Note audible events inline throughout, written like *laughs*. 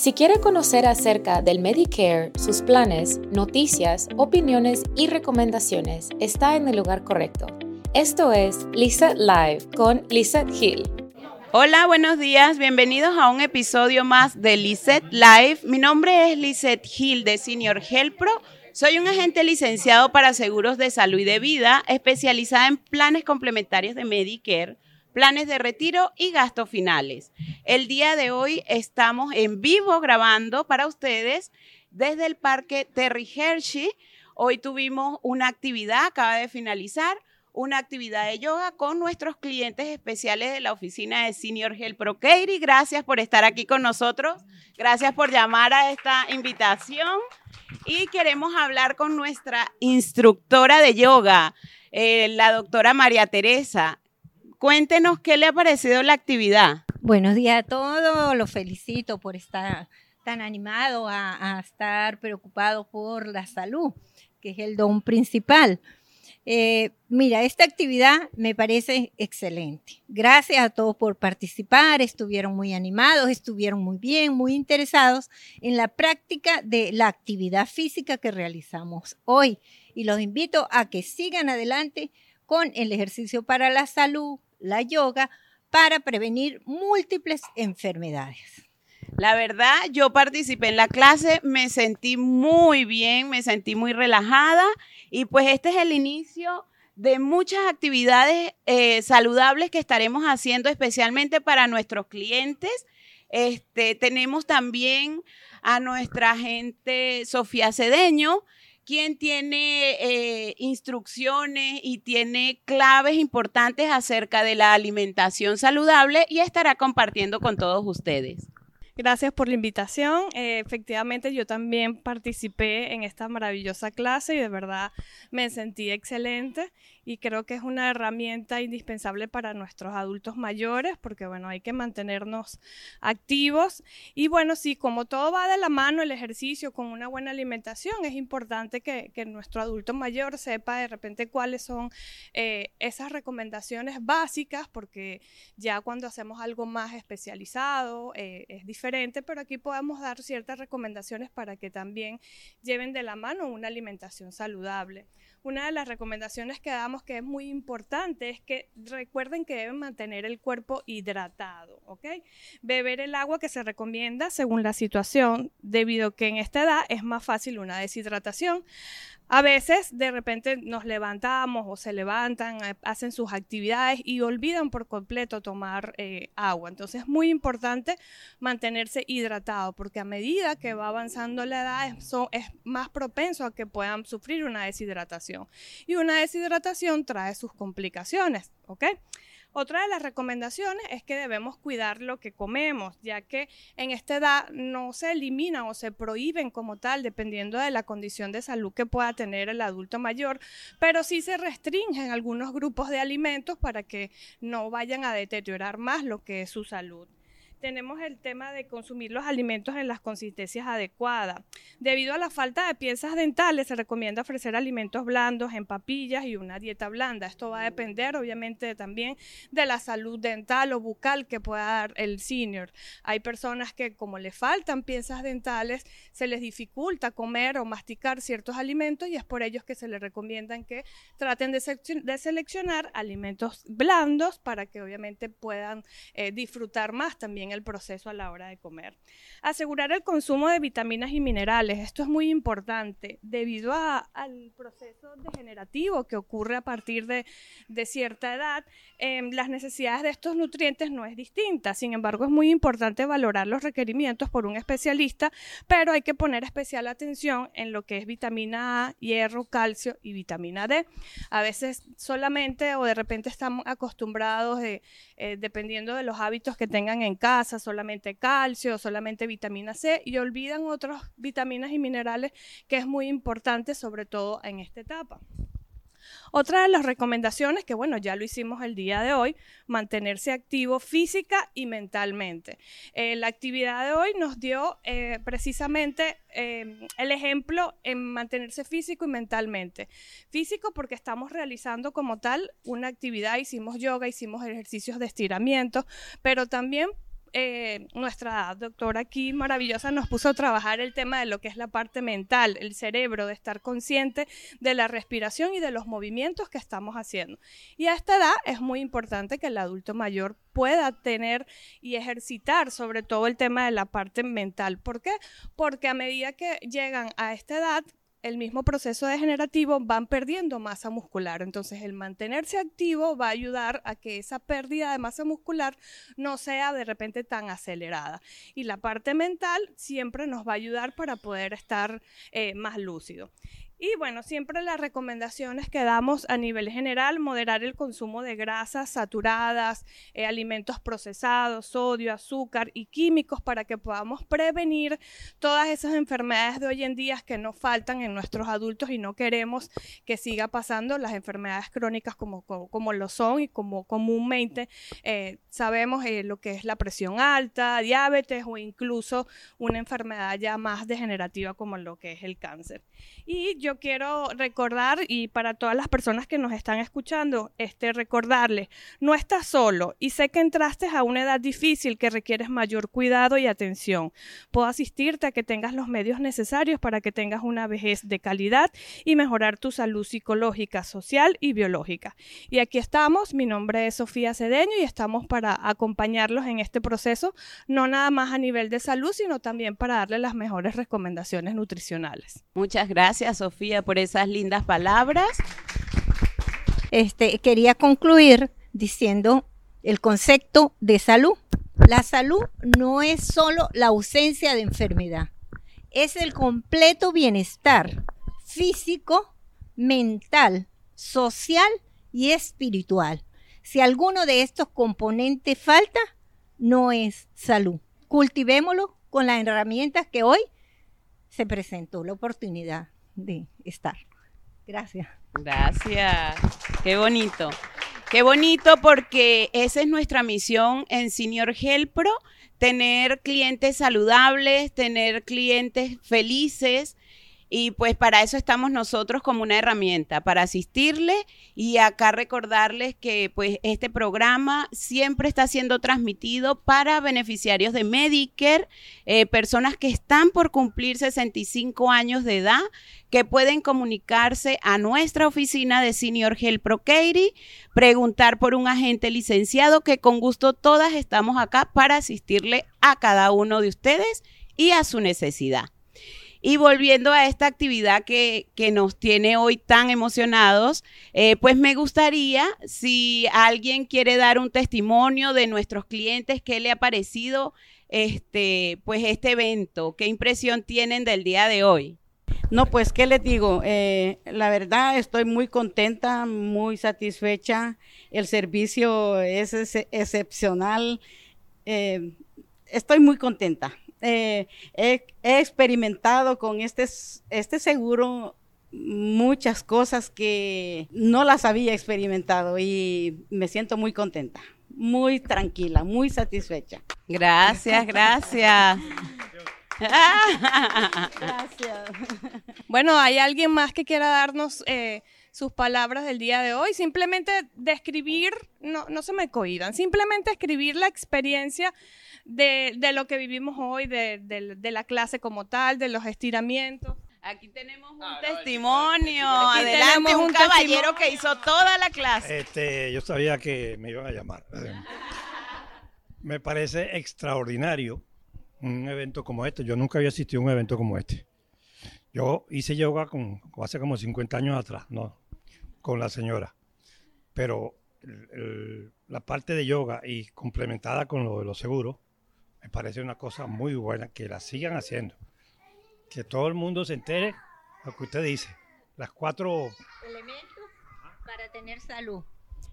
Si quiere conocer acerca del Medicare, sus planes, noticias, opiniones y recomendaciones, está en el lugar correcto. Esto es Lisa Live con Lisa Hill. Hola, buenos días. Bienvenidos a un episodio más de Lisette Live. Mi nombre es Lisette Hill de Senior Health Pro. Soy un agente licenciado para seguros de salud y de vida, especializada en planes complementarios de Medicare planes de retiro y gastos finales. El día de hoy estamos en vivo grabando para ustedes desde el Parque Terry Hershey. Hoy tuvimos una actividad, acaba de finalizar, una actividad de yoga con nuestros clientes especiales de la oficina de Senior Health Pro. Gracias por estar aquí con nosotros. Gracias por llamar a esta invitación. Y queremos hablar con nuestra instructora de yoga, eh, la doctora María Teresa. Cuéntenos qué le ha parecido la actividad. Buenos días a todos, los felicito por estar tan animado a, estar preocupado por la salud, que es el don principal. Eh, mira, esta actividad me parece excelente. Gracias a todos por participar, estuvieron muy animados, estuvieron muy bien, muy interesados en la práctica de la actividad física que realizamos hoy. Y los invito a que sigan adelante con el ejercicio para la salud, la yoga para prevenir múltiples enfermedades. La verdad, yo participé en la clase, me sentí muy bien, me sentí muy relajada y pues este es el inicio de muchas actividades eh, saludables que estaremos haciendo especialmente para nuestros clientes. Este, tenemos también a nuestra gente Sofía Cedeño, quien tiene eh, instrucciones y tiene claves importantes acerca de la alimentación saludable y estará compartiendo con todos ustedes. Gracias por la invitación. Eh, efectivamente, yo también participé en esta maravillosa clase y de verdad me sentí excelente y creo que es una herramienta indispensable para nuestros adultos mayores porque, bueno, hay que mantenernos activos y, bueno, sí, como todo va de la mano, el ejercicio con una buena alimentación, es importante que, nuestro adulto mayor sepa de repente cuáles son eh, esas recomendaciones básicas porque ya cuando hacemos algo más especializado eh, es diferente pero aquí podemos dar ciertas recomendaciones para que también lleven de la mano una alimentación saludable. Una de las recomendaciones que damos que es muy importante es que recuerden que deben mantener el cuerpo hidratado, ¿ok? Beber el agua que se recomienda según la situación, debido a que en esta edad es más fácil una deshidratación. A veces de repente nos levantamos o se levantan, eh, hacen sus actividades y olvidan por completo tomar eh, agua. Entonces es muy importante mantenerse hidratado porque a medida que va avanzando la edad es, es más propenso a que puedan sufrir una deshidratación. Y una deshidratación trae sus complicaciones, ¿ok? Otra de las recomendaciones es que debemos cuidar lo que comemos, ya que en esta edad no se eliminan o se prohíben como tal, dependiendo de la condición de salud que pueda tener el adulto mayor, pero sí se restringen algunos grupos de alimentos para que no vayan a deteriorar más lo que es su salud tenemos el tema de consumir los alimentos en las consistencias adecuadas. Debido a la falta de piezas dentales, se recomienda ofrecer alimentos blandos en papillas y una dieta blanda. Esto va a depender, obviamente, también de la salud dental o bucal que pueda dar el senior. Hay personas que, como le faltan piezas dentales, se les dificulta comer o masticar ciertos alimentos y es por ello que se les recomiendan que traten de, seleccionar alimentos blandos para que, obviamente, puedan eh, disfrutar más también el proceso a la hora de comer. Asegurar el consumo de vitaminas y minerales. Esto es muy importante debido al proceso degenerativo que ocurre a partir de, cierta edad. Em, las necesidades de estos nutrientes no es distinta. Sin embargo, es muy importante valorar los requerimientos por un especialista, pero hay que poner especial atención en lo que es vitamina A, hierro, calcio y vitamina D. A veces solamente o de repente estamos acostumbrados, eh, dependiendo de los hábitos que tengan en casa, solamente calcio, solamente vitamina C y olvidan otras vitaminas y minerales que es muy importante sobre todo en esta etapa. Otra de las recomendaciones, que bueno, ya lo hicimos el día de hoy, mantenerse activo física y mentalmente. Eh, la actividad de hoy nos dio eh, precisamente eh, el ejemplo en mantenerse físico y mentalmente. Físico porque estamos realizando como tal una actividad, hicimos yoga, hicimos ejercicios de estiramiento, pero también eh, nuestra doctora aquí maravillosa nos puso a trabajar el tema de lo que es la parte mental, el cerebro, de estar consciente de la respiración y de los movimientos que estamos haciendo. Y a esta edad es muy importante que el adulto mayor pueda tener y ejercitar sobre todo el tema de la parte mental. ¿Por qué? Porque a medida que llegan a esta edad, el mismo proceso degenerativo van perdiendo masa muscular. Entonces, el mantenerse activo va a ayudar a que esa pérdida de masa muscular no sea de repente tan acelerada. Y la parte mental siempre nos va a ayudar para poder estar eh, más lúcido. Y bueno, siempre las recomendaciones que damos a nivel general, moderar el consumo de grasas saturadas, eh, alimentos procesados, sodio, azúcar y químicos para que podamos prevenir todas esas enfermedades de hoy en día que nos faltan en nuestros adultos y no queremos que siga pasando las enfermedades crónicas como, como, lo son y como comúnmente eh, sabemos eh, lo que es la presión alta, diabetes o incluso una enfermedad ya más degenerativa como lo que es el cáncer. Y yo quiero recordar, y para todas las personas que nos están escuchando, este, recordarles, no estás solo y sé que entraste a una edad difícil que requieres mayor cuidado y atención. Puedo asistirte a que tengas los medios necesarios para que tengas una vejez de calidad y mejorar tu salud psicológica, social y biológica. Y aquí estamos, mi nombre es Sofía Cedeño y estamos para acompañarlos en este proceso, no nada más a nivel de salud, sino también para darles las mejores recomendaciones nutricionales. Muchas gracias, Sofía, por esas lindas palabras. Este, quería concluir diciendo el concepto de salud. La salud no es solo la ausencia de enfermedad, es el completo bienestar físico, mental, social y espiritual. Si alguno de estos componentes falta, no es salud. Cultivémoslo con las herramientas que hoy se presentó la oportunidad de estar. Gracias. Gracias. Qué bonito. Qué bonito porque esa es nuestra misión en Senior Health Pro, tener clientes saludables, tener clientes felices, y pues para eso estamos nosotros como una herramienta, para asistirle y acá recordarles que pues este programa siempre está siendo transmitido para beneficiarios de Medicare, eh, personas que están por cumplir 65 años de edad, que pueden comunicarse a nuestra oficina de Senior Health Pro preguntar por un agente licenciado que con gusto todas estamos acá para asistirle a cada uno de ustedes y a su necesidad. Y volviendo a esta actividad que, nos tiene hoy tan emocionados, eh, pues me gustaría, si alguien quiere dar un testimonio de nuestros clientes, qué le ha parecido este, pues este evento, qué impresión tienen del día de hoy. No, pues, ¿qué les digo? Eh, la verdad, estoy muy contenta, muy satisfecha. El servicio es excepcional. Eh, estoy muy contenta. Eh, he, experimentado con este, este seguro muchas cosas que no las había experimentado y me siento muy contenta, muy tranquila, muy satisfecha. Gracias, gracias. *laughs* gracias. Bueno, ¿hay alguien más que quiera darnos eh, sus palabras del día de hoy? Simplemente describir, no, no se me cohiban, simplemente escribir la experiencia de, lo que vivimos hoy, de, la clase como tal, de los estiramientos. Aquí tenemos un ah, testimonio. Adelante, un, caballero que hizo toda la clase. Este, yo sabía que me iban a llamar. me parece extraordinario un evento como este. Yo nunca había asistido a un evento como este. Yo hice yoga con, hace como 50 años atrás, ¿no? Con la señora. Pero la parte de yoga y complementada con lo de los seguros, me parece una cosa muy buena que la sigan haciendo. Que todo el mundo se entere lo que usted dice. Las cuatro elementos para tener salud.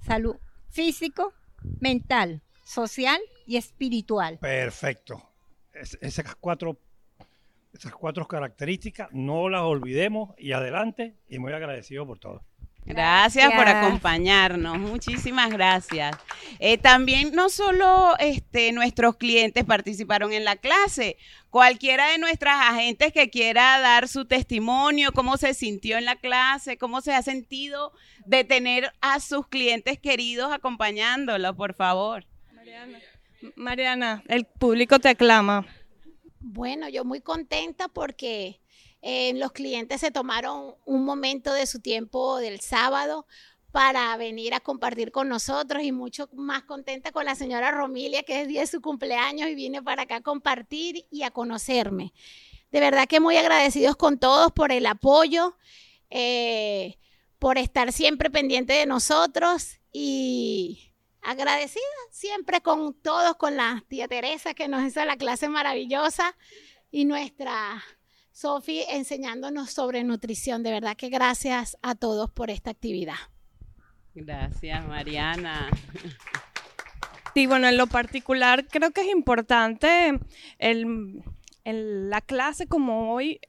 Salud físico, mental, social y espiritual. Perfecto. esas cuatro esas cuatro características no las olvidemos y adelante y muy agradecido por todo. Gracias, por acompañarnos, muchísimas gracias. Eh, también no solo este, nuestros clientes participaron en la clase, cualquiera de nuestras agentes que quiera dar su testimonio, cómo se sintió en la clase, cómo se ha sentido de tener a sus clientes queridos acompañándolos, por favor. Mariana, el público te aclama. Bueno, yo muy contenta porque eh, los clientes se tomaron un momento de su tiempo del sábado para venir a compartir con nosotros y mucho más contenta con la señora Romilia, que es día de su cumpleaños y vine para acá a compartir y a conocerme. De verdad que muy agradecidos con todos por el apoyo, eh, por estar siempre pendiente de nosotros y agradecida siempre con todos, con la tía Teresa que nos hizo la clase maravillosa y nuestra Sofi enseñándonos sobre nutrición. De verdad que gracias a todos por esta actividad. Gracias, Mariana. Sí, bueno, en lo particular creo que es importante el, la clase como hoy,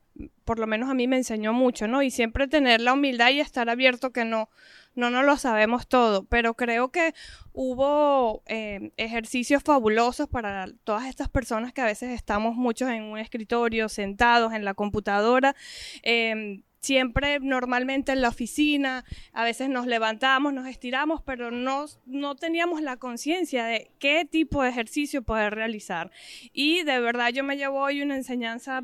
por lo menos a mí me enseñó mucho, ¿no? Y siempre tener la humildad y estar abierto que no, no nos lo sabemos todo, pero creo que hubo eh, ejercicios fabulosos para todas estas personas que a veces estamos muchos en un escritorio, sentados en la computadora. Em, siempre normalmente en la oficina, a veces nos levantamos, nos estiramos, pero no, no teníamos la conciencia de qué tipo de ejercicio poder realizar. Y de verdad yo me llevo hoy una enseñanza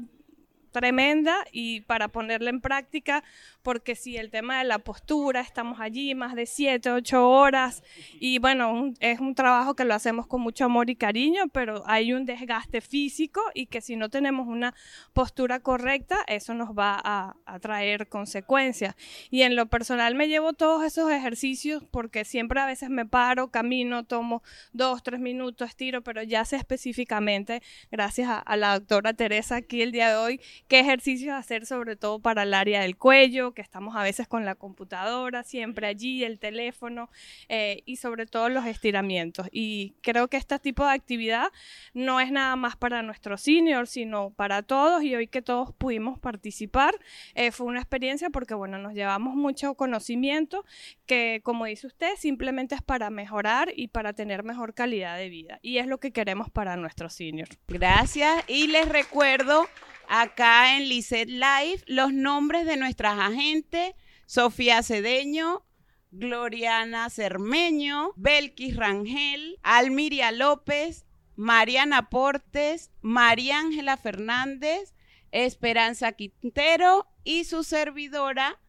tremenda y para ponerla en práctica porque si el tema de la postura, estamos allí más de 7, 8 horas y bueno, es un trabajo que lo hacemos con mucho amor y cariño, pero hay un desgaste físico y que si no tenemos una postura correcta, eso nos va a, traer consecuencias. Y en lo personal me llevo todos esos ejercicios porque siempre a veces me paro, camino, tomo dos, tres minutos, estiro, pero ya sé específicamente, gracias a, a la doctora Teresa aquí el día de hoy, qué ejercicios hacer sobre todo para el área del cuello, que estamos a veces con la computadora, siempre allí, el teléfono eh, y sobre todo los estiramientos. Y creo que este tipo de actividad no es nada más para nuestros seniors, sino para todos y hoy que todos pudimos participar eh, fue una experiencia porque bueno, nos llevamos mucho conocimiento que como dice usted, simplemente es para mejorar y para tener mejor calidad de vida. Y es lo que queremos para nuestros seniors. Gracias y les recuerdo acá en Lisset Live los nombres de nuestras agentes, Sofía Cedeño, Gloriana Cermeño, Belkis Rangel, Almiria López, Mariana Portes, María Ángela Fernández, Esperanza Quintero y su servidora,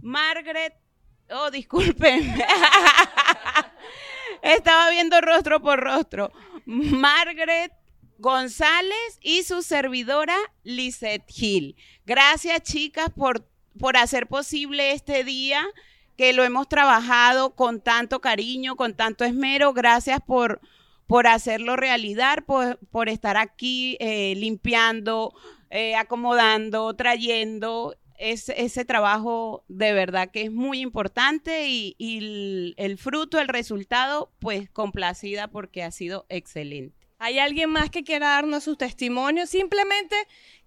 Margaret. Oh, disculpen. *laughs* Estaba viendo rostro por rostro. Margaret González y su servidora Lisette Gil. Gracias chicas por, por hacer posible este día que lo hemos trabajado con tanto cariño, con tanto esmero. Gracias por, por hacerlo realidad, por, por estar aquí eh, limpiando, eh, acomodando, trayendo. ese trabajo de verdad que es muy importante y, y el, el fruto, el resultado, pues complacida porque ha sido excelente. ¿Hay alguien más que quiera darnos su testimonio? Simplemente,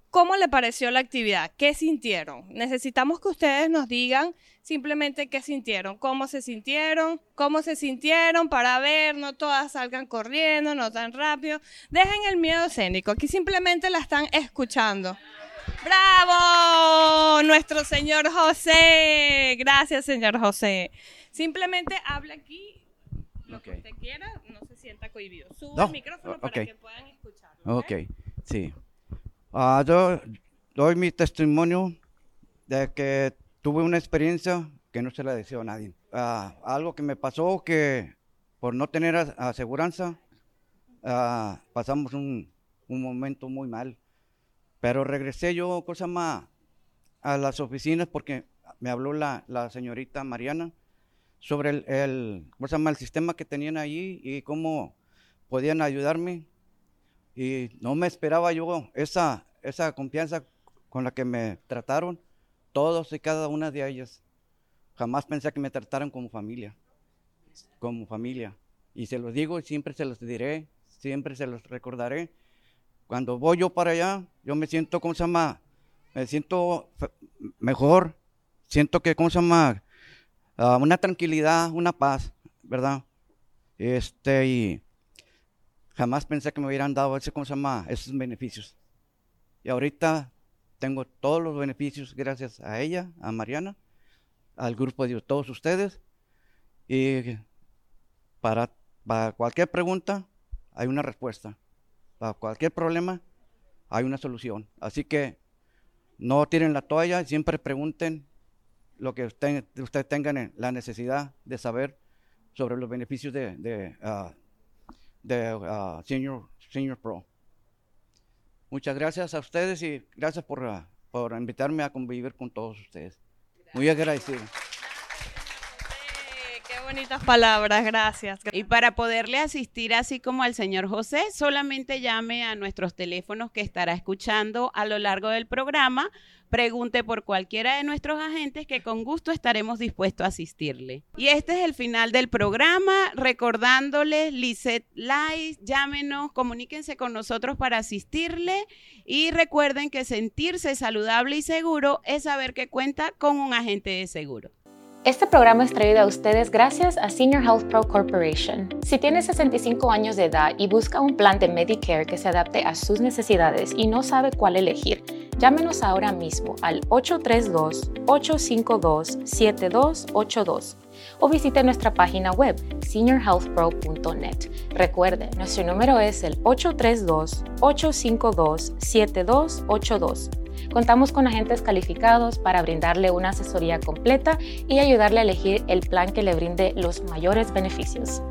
¿cómo le pareció la actividad? ¿Qué sintieron? Necesitamos que ustedes nos digan simplemente qué sintieron, cómo se sintieron, cómo se sintieron para ver, no todas salgan corriendo, no tan rápido. Dejen el miedo escénico, aquí simplemente la están escuchando. ¡Bravo! Nuestro señor José. Gracias, señor José. Simplemente habla aquí lo que usted quiera, sienta cohibido. Sube el micrófono para que puedan escucharlo. Ok, sí. Uh, yo doy mi testimonio de que tuve una experiencia que no se la deseo a nadie. Uh, algo que me pasó que por no tener aseguranza uh, pasamos un, un, momento muy mal. Pero regresé yo, cosa más, a las oficinas porque me habló la, la señorita Mariana sobre el, el, el sistema que tenían allí y cómo podían ayudarme. Y no me esperaba yo esa, esa confianza con la que me trataron, todos y cada una de ellas. Jamás pensé que me trataran como familia, como familia. Y se los digo y siempre se los diré, siempre se los recordaré. Cuando voy yo para allá, yo me siento, ¿cómo se llama? Me siento mejor, siento que, ¿cómo se llama? Ah, una tranquilidad, una paz, ¿verdad? Este, y jamás pensé que me hubieran dado ese, ¿cómo se llama? esos beneficios. Y ahorita tengo todos los beneficios gracias a ella, a Mariana, al grupo de todos ustedes. Y para, para cualquier pregunta, hay una respuesta. Para cualquier problema hay una solución. Así que no tiren la toalla, siempre pregunten lo que usted, ustedes tengan la necesidad de saber sobre los beneficios de, de, ah, ah, senior, senior Pro. Muchas gracias a ustedes y gracias por, ah, por invitarme a convivir con todos ustedes. Muy agradecido bonitas palabras, gracias. Y para poderle asistir así como al señor José, solamente llame a nuestros teléfonos que estará escuchando a lo largo del programa. Pregunte por cualquiera de nuestros agentes que con gusto estaremos dispuestos a asistirle. Y este es el final del programa. Recordándoles, Lisette Light, llámenos, comuníquense con nosotros para asistirle. Y recuerden que sentirse saludable y seguro es saber que cuenta con un agente de seguro. Este programa es traído a ustedes gracias a Senior Health Pro Corporation. Si tiene 65 años de edad y busca un plan de Medicare que se adapte a sus necesidades y no sabe cuál elegir, llámenos ahora mismo al 832-852-7282 o visite nuestra página web seniorhealthpro.net. Recuerde, nuestro número es el 832-852-7282. Contamos con agentes calificados para brindarle una asesoría completa y ayudarle a elegir el plan que le brinde los mayores beneficios.